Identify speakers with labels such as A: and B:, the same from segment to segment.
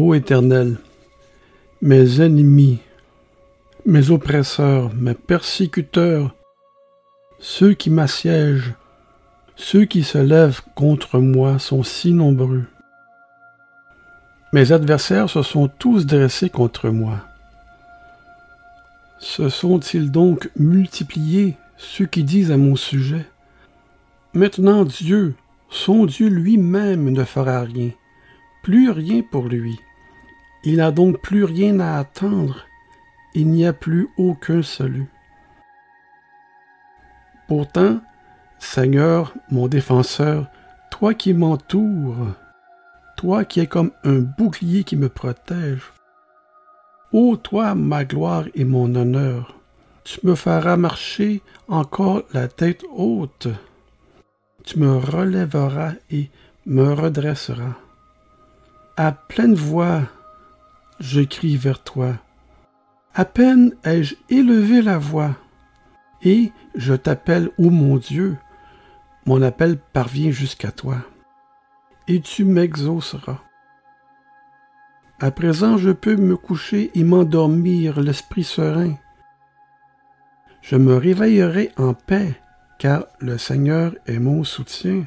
A: Ô Éternel, mes ennemis, mes oppresseurs, mes persécuteurs, ceux qui m'assiègent, ceux qui se lèvent contre moi sont si nombreux. Mes adversaires se sont tous dressés contre moi. Se sont-ils donc multipliés ceux qui disent à mon sujet Maintenant Dieu, son Dieu lui-même ne fera rien, plus rien pour lui. Il n'a donc plus rien à attendre, il n'y a plus aucun salut. Pourtant, Seigneur, mon défenseur, toi qui m'entoures, toi qui es comme un bouclier qui me protège, ô toi, ma gloire et mon honneur, tu me feras marcher encore la tête haute, tu me relèveras et me redresseras. À pleine voix, je crie vers toi. À peine ai-je élevé la voix, et je t'appelle, ô mon Dieu, mon appel parvient jusqu'à toi, et tu m'exauceras. À présent je peux me coucher et m'endormir l'esprit serein. Je me réveillerai en paix, car le Seigneur est mon soutien.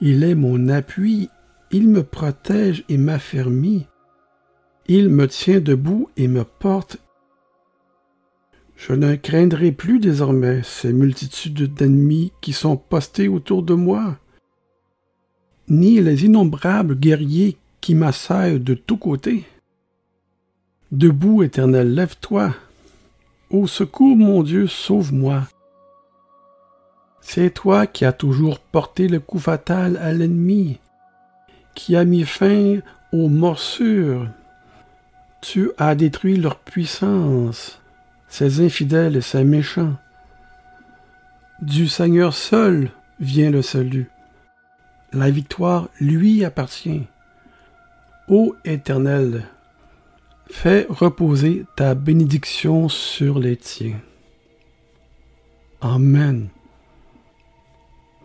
A: Il est mon appui, il me protège et m'affermit. Il me tient debout et me porte. Je ne craindrai plus désormais ces multitudes d'ennemis qui sont postés autour de moi, ni les innombrables guerriers qui m'assaillent de tous côtés. Debout, Éternel, lève-toi. Au secours, mon Dieu, sauve-moi. C'est toi qui as toujours porté le coup fatal à l'ennemi, qui as mis fin aux morsures. Tu as détruit leur puissance, ces infidèles et ces méchants. Du Seigneur seul vient le salut. La victoire lui appartient. Ô Éternel, fais reposer ta bénédiction sur les tiens. Amen.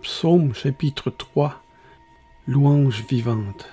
A: Psaume chapitre 3 Louange vivante.